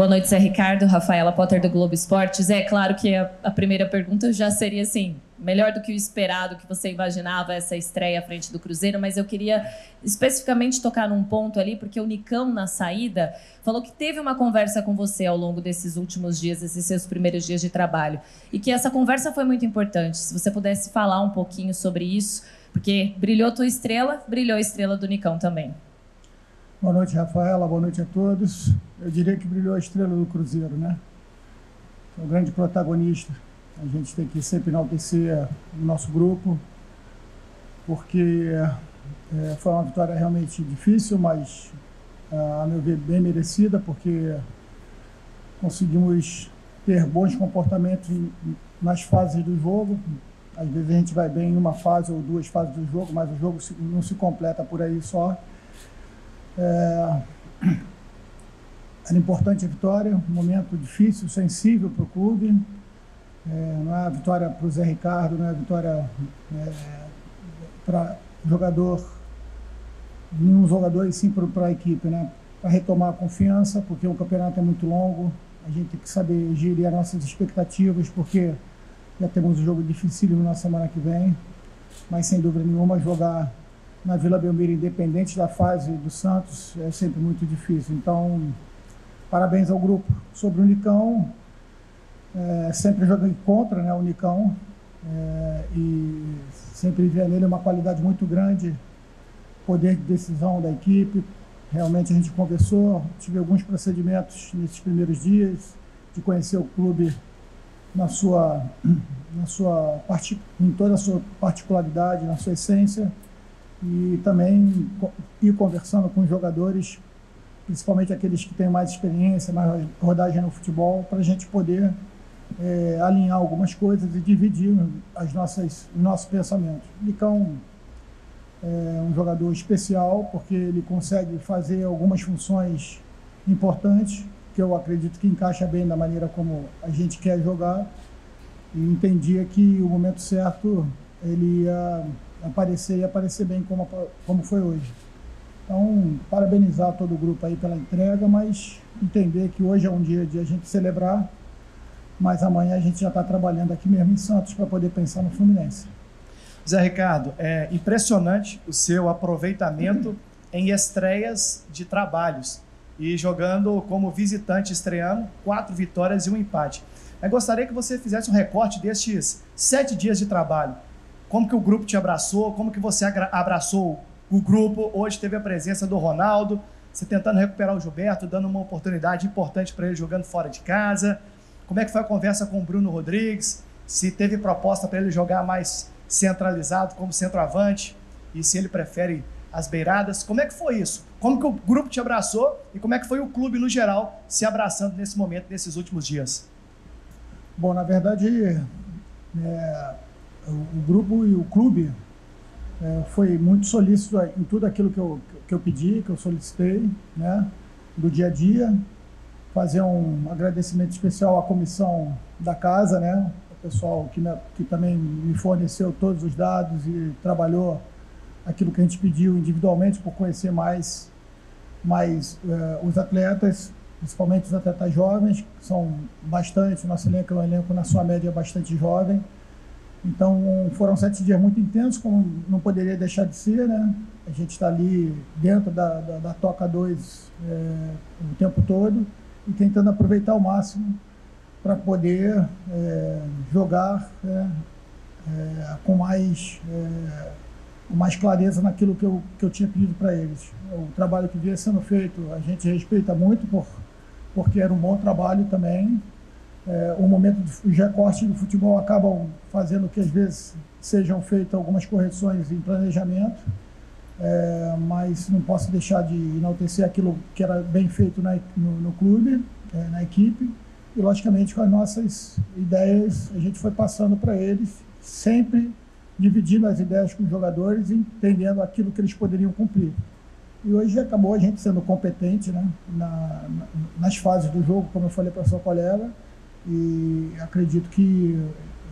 Boa noite, Zé Ricardo, Rafaela Potter do Globo Esportes. É claro que a, a, primeira pergunta já seria assim, melhor do que o esperado, que você imaginava essa estreia à frente do Cruzeiro, mas eu queria especificamente tocar num ponto ali, porque o Nicão, na saída, falou que teve uma conversa com você ao longo desses últimos dias, esses seus primeiros dias de trabalho, e que essa conversa foi muito importante. Se você pudesse falar um pouquinho sobre isso, porque brilhou tua estrela, brilhou a estrela do Nicão também. Boa noite, Rafaela. Boa noite a todos. Eu diria que brilhou a estrela do Cruzeiro, né? É o grande protagonista. A gente tem que sempre enaltecer o nosso grupo, porque é, foi uma vitória realmente difícil, mas, a meu ver, bem merecida, porque conseguimos ter bons comportamentos nas fases do jogo. Às vezes a gente vai bem em uma fase ou duas fases do jogo, mas o jogo não se completa por aí só. É, era importante a vitória, um momento difícil, sensível para o clube. É, não é a vitória para o Zé Ricardo, não é a vitória é, para jogador, nenhum jogador, e sim para a equipe, né? Para retomar a confiança, porque o campeonato é muito longo, a gente tem que saber gerir as nossas expectativas, porque já temos um jogo dificílimo na semana que vem, mas sem dúvida nenhuma jogar na Vila Belmiro, independente da fase do Santos, é sempre muito difícil. Então, parabéns ao grupo. Sobre o Unicão, é, sempre joguei contra né, o Unicão é, e sempre via nele uma qualidade muito grande, poder de decisão da equipe. Realmente a gente conversou, tive alguns procedimentos nesses primeiros dias de conhecer o clube na sua, na sua em toda a sua particularidade, na sua essência e também ir conversando com os jogadores, principalmente aqueles que têm mais experiência, mais rodagem no futebol, para a gente poder é, alinhar algumas coisas e dividir as nossas, os nossos pensamentos. O Nicão é um jogador especial porque ele consegue fazer algumas funções importantes que eu acredito que encaixa bem da maneira como a gente quer jogar e entendia que o momento certo ele ia aparecer e aparecer bem como, como foi hoje. Então, parabenizar todo o grupo aí pela entrega, mas entender que hoje é um dia de a gente celebrar, mas amanhã a gente já está trabalhando aqui mesmo em Santos para poder pensar no Fluminense. Zé Ricardo, é impressionante o seu aproveitamento em estreias de trabalhos e jogando como visitante estreando, quatro vitórias e um empate. Eu gostaria que você fizesse um recorte destes sete dias de trabalho como que o grupo te abraçou, como que você abraçou o grupo. Hoje teve a presença do Ronaldo, você tentando recuperar o Gilberto, dando uma oportunidade importante para ele jogando fora de casa. Como é que foi a conversa com o Bruno Rodrigues? Se teve proposta para ele jogar mais centralizado como centroavante e se ele prefere as beiradas. Como é que foi isso? Como que o grupo te abraçou e como é que foi o clube no geral se abraçando nesse momento, nesses últimos dias? Bom, na verdade, é o grupo e o clube é, foi muito solícito em tudo aquilo que eu, que eu pedi, que eu solicitei, né, do dia a dia. Fazer um agradecimento especial à comissão da casa, né, o pessoal que, me, que também me forneceu todos os dados e trabalhou aquilo que a gente pediu individualmente por conhecer mais, mais é, os atletas, principalmente os atletas jovens, que são bastante, nosso elenco é um elenco na sua média bastante jovem. Então foram sete dias muito intensos, como não poderia deixar de ser, né? A gente está ali dentro da, da, da Toca 2 é, o tempo todo e tentando aproveitar ao máximo para poder é, jogar é, é com, mais, é, com mais clareza naquilo que eu, que eu tinha pedido para eles. O trabalho que vinha sendo feito a gente respeita muito, por, porque era um bom trabalho também, é, o momento dos recortes do futebol acabam fazendo que às vezes sejam feitas algumas correções em planejamento, é, mas não posso deixar de enaltecer aquilo que era bem feito na, no, no, clube, é, na equipe, e logicamente com as nossas ideias a gente foi passando para eles, sempre dividindo as ideias com os jogadores e entendendo aquilo que eles poderiam cumprir. E hoje acabou a gente sendo competente né, na, na, nas fases do jogo, como eu falei para sua colega, e acredito que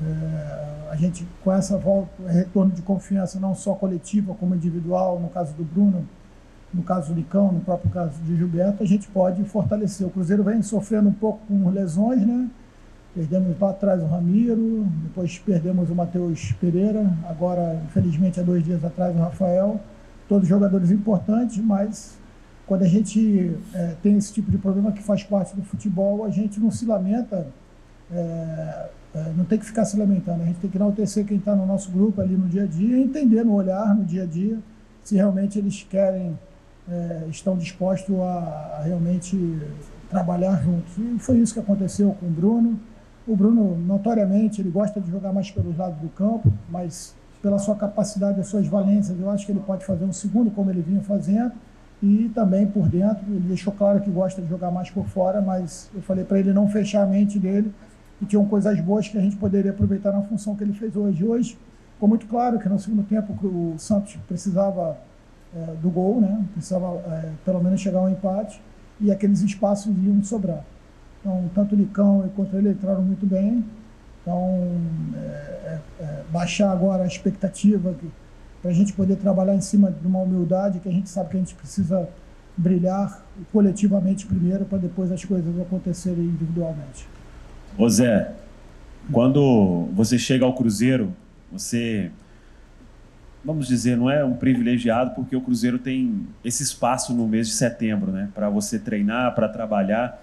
é, a gente, com essa volta, retorno de confiança, não só coletiva como individual, no caso do Bruno, no caso do Licão, no próprio caso de Gilberto, a gente pode fortalecer. O Cruzeiro vem sofrendo um pouco com lesões, né? Perdemos lá atrás o Ramiro, depois perdemos o Matheus Pereira, agora, infelizmente, há dois dias atrás o Rafael. Todos jogadores importantes, mas quando a gente é, tem esse tipo de problema que faz parte do futebol, a gente não se lamenta, é, é, não tem que ficar se lamentando, a gente tem que enaltecer quem está no nosso grupo ali no dia a dia, entender no olhar, no dia a dia, se realmente eles querem, é, estão dispostos a, a, realmente trabalhar juntos. E foi isso que aconteceu com o Bruno. O Bruno, notoriamente, ele gosta de jogar mais pelos lados do campo, mas pela sua capacidade, as suas valências, eu acho que ele pode fazer um segundo como ele vinha fazendo e também por dentro. Ele deixou claro que gosta de jogar mais por fora, mas eu falei para ele não fechar a mente dele e tinham coisas boas que a gente poderia aproveitar na função que ele fez hoje. Hoje ficou muito claro que no segundo tempo o Santos precisava é, do gol, né? precisava é, pelo menos chegar ao empate e aqueles espaços iam sobrar. Então, tanto o Licão quanto ele entraram muito bem. Então, é, é, é baixar agora a expectativa que para a gente poder trabalhar em cima de uma humildade que a gente sabe que a gente precisa brilhar coletivamente primeiro para depois as coisas acontecerem individualmente. Ô Zé, quando você chega ao Cruzeiro, você, vamos dizer, não é um privilegiado porque o Cruzeiro tem esse espaço no mês de setembro, né, para você treinar, para trabalhar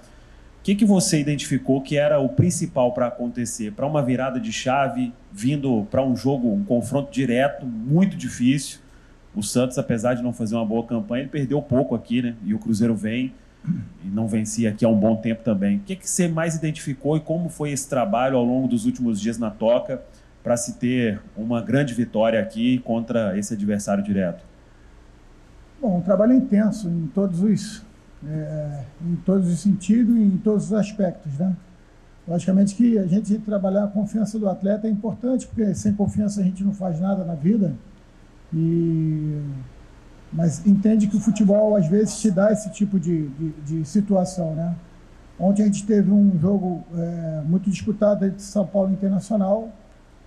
que, que você identificou que era o principal para acontecer? Para uma virada de chave, vindo para um jogo, um confronto direto, muito difícil. O Santos, apesar de não fazer uma boa campanha, ele perdeu pouco aqui, né? E o Cruzeiro vem e não vencia aqui há um bom tempo também. O que, que você mais identificou e como foi esse trabalho ao longo dos últimos dias na toca para se ter uma grande vitória aqui contra esse adversário direto? Bom, um trabalho intenso em todos os é, em todos os sentidos e em todos os aspectos, né? Logicamente que a gente trabalhar a confiança do atleta é importante, porque sem confiança a gente não faz nada na vida. E mas entende que o futebol às vezes te dá esse tipo de, de, de situação, né? Ontem a gente teve um jogo é, muito disputado entre São Paulo Internacional.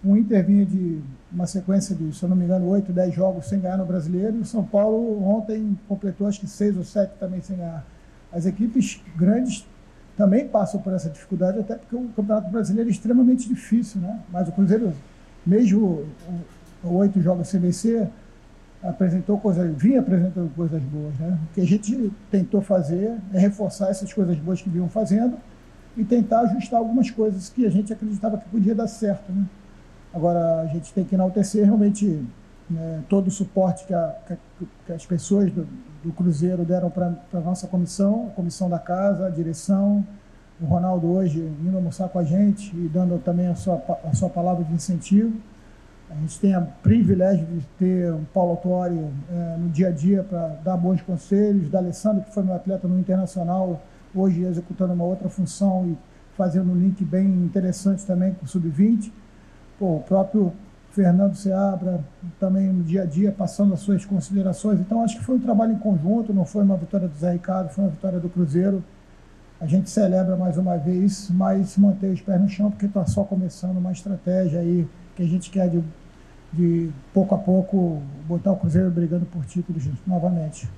Um Inter vinha de uma sequência de, se eu não me engano, 8, 10 jogos sem ganhar no Brasileiro. E o São Paulo ontem completou acho que 6 ou 7 também sem ganhar. As equipes grandes também passam por essa dificuldade, até porque o Campeonato Brasileiro é extremamente difícil, né? Mas o Cruzeiro, mesmo oito jogos sem vencer, apresentou coisas, vinha apresentando coisas boas, né? O que a gente tentou fazer é reforçar essas coisas boas que vinham fazendo e tentar ajustar algumas coisas que a gente acreditava que podia dar certo, né? Agora, a gente tem que enaltecer realmente né, todo o suporte que, a, que as pessoas do, do Cruzeiro deram para a nossa comissão, a comissão da casa, a direção, o Ronaldo hoje indo almoçar com a gente e dando também a sua, a sua palavra de incentivo. A gente tem o privilégio de ter o Paulo Autori é, no dia a dia para dar bons conselhos, da Alessandro, que foi meu atleta no Internacional, hoje executando uma outra função e fazendo um link bem interessante também com o Sub-20. Pô, o próprio Fernando Seabra também no dia a dia passando as suas considerações. Então acho que foi um trabalho em conjunto, não foi uma vitória do Zé Ricardo, foi uma vitória do Cruzeiro. A gente celebra mais uma vez, mas mantém os pés no chão porque está só começando uma estratégia aí que a gente quer de, de pouco a pouco botar o Cruzeiro brigando por títulos novamente.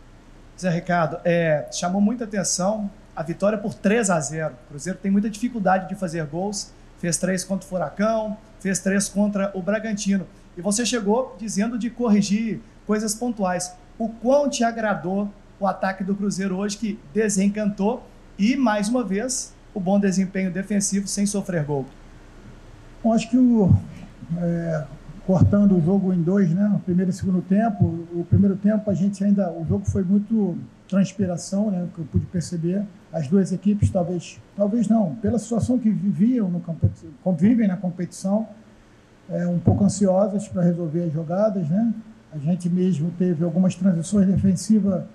Zé Ricardo, é, chamou muita atenção a vitória por 3 a 0. O Cruzeiro tem muita dificuldade de fazer gols, fez três contra o Furacão, fez três contra o Bragantino. E você chegou dizendo de corrigir coisas pontuais. O quão te agradou o ataque do Cruzeiro hoje, que desencantou, e mais uma vez, o bom desempenho defensivo sem sofrer gol? Bom, acho que o, é, cortando o jogo em dois, né? O primeiro e segundo tempo. O primeiro tempo a gente ainda. O jogo foi muito transpiração, né? Que eu pude perceber. As duas equipes, talvez, talvez não, pela situação que viviam no convivem na competição, é, um pouco ansiosas para resolver as jogadas, né? A gente mesmo teve algumas transições defensiva,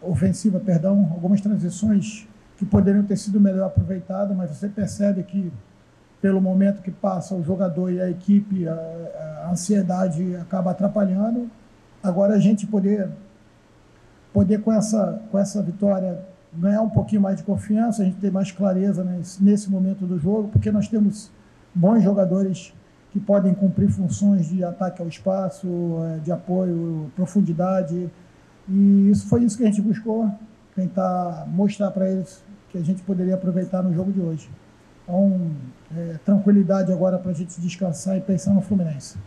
ofensiva, perdão, algumas transições que poderiam ter sido melhor aproveitadas, mas você percebe que pelo momento que passa o jogador e a equipe, a, a ansiedade acaba atrapalhando. Agora a gente poder poder com essa com essa vitória ganhar um pouquinho mais de confiança, a gente ter mais clareza nesse, nesse momento do jogo, porque nós temos bons jogadores que podem cumprir funções de ataque ao espaço, eh, de apoio, profundidade. E isso foi isso que a gente buscou, tentar mostrar para eles que a gente poderia aproveitar no jogo de hoje. Então, é, tranquilidade agora para a gente descansar e pensar no Fluminense.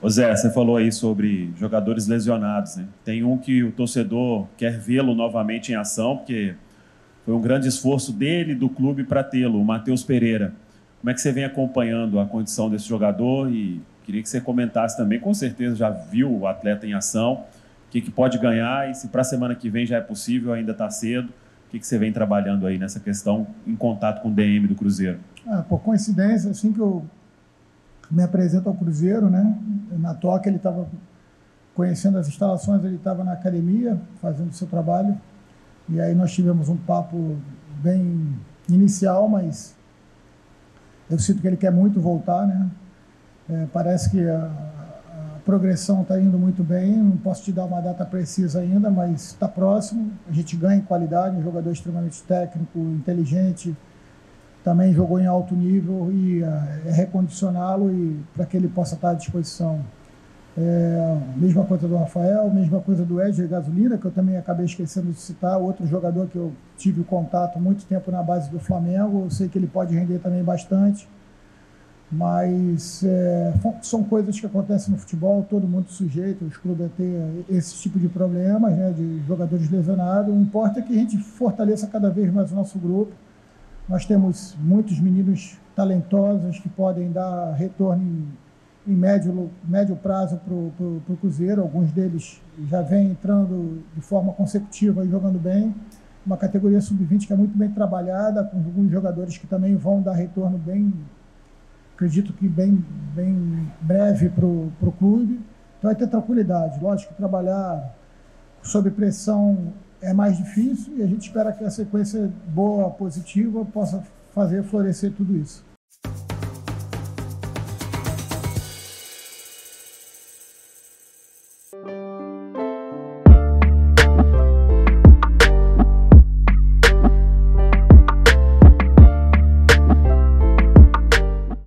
Ô Zé, você falou aí sobre jogadores lesionados, né? Tem um que o torcedor quer vê-lo novamente em ação, porque foi um grande esforço dele, do clube, para tê-lo, o Matheus Pereira. Como é que você vem acompanhando a condição desse jogador? E queria que você comentasse também, com certeza já viu o atleta em ação, o que, que pode ganhar e se para a semana que vem já é possível, ainda está cedo. O que, que você vem trabalhando aí nessa questão em contato com o DM do Cruzeiro? Ah, por coincidência, assim que eu me apresento ao Cruzeiro, né? Na toca ele estava conhecendo as instalações, ele estava na academia fazendo seu trabalho. E aí nós tivemos um papo bem inicial, mas eu sinto que ele quer muito voltar, né? É, parece que a progressão está indo muito bem. Não posso te dar uma data precisa ainda, mas está próximo. A gente ganha em qualidade, um jogador extremamente técnico, inteligente também jogou em alto nível e é recondicioná-lo e para que ele possa estar à disposição. É, mesma coisa do Rafael, mesma coisa do Edger Gasolina, que eu também acabei esquecendo de citar, outro jogador que eu tive contato muito tempo na base do Flamengo, eu sei que ele pode render também bastante, mas é, são coisas que acontecem no futebol, todo mundo sujeito, os clubes a ter esse tipo de problemas, né, de jogadores lesionados, o importa é que a gente fortaleça cada vez mais o nosso grupo, nós temos muitos meninos talentosos que podem dar retorno em, em médio, médio prazo para o Cruzeiro. Alguns deles já vêm entrando de forma consecutiva e jogando bem. Uma categoria sub-20 que é muito bem trabalhada, com alguns jogadores que também vão dar retorno bem, acredito que bem, bem breve para o clube. Então vai ter tranquilidade. Lógico que trabalhar sob pressão é mais difícil e a gente espera que a sequência boa, positiva, possa fazer florescer tudo isso.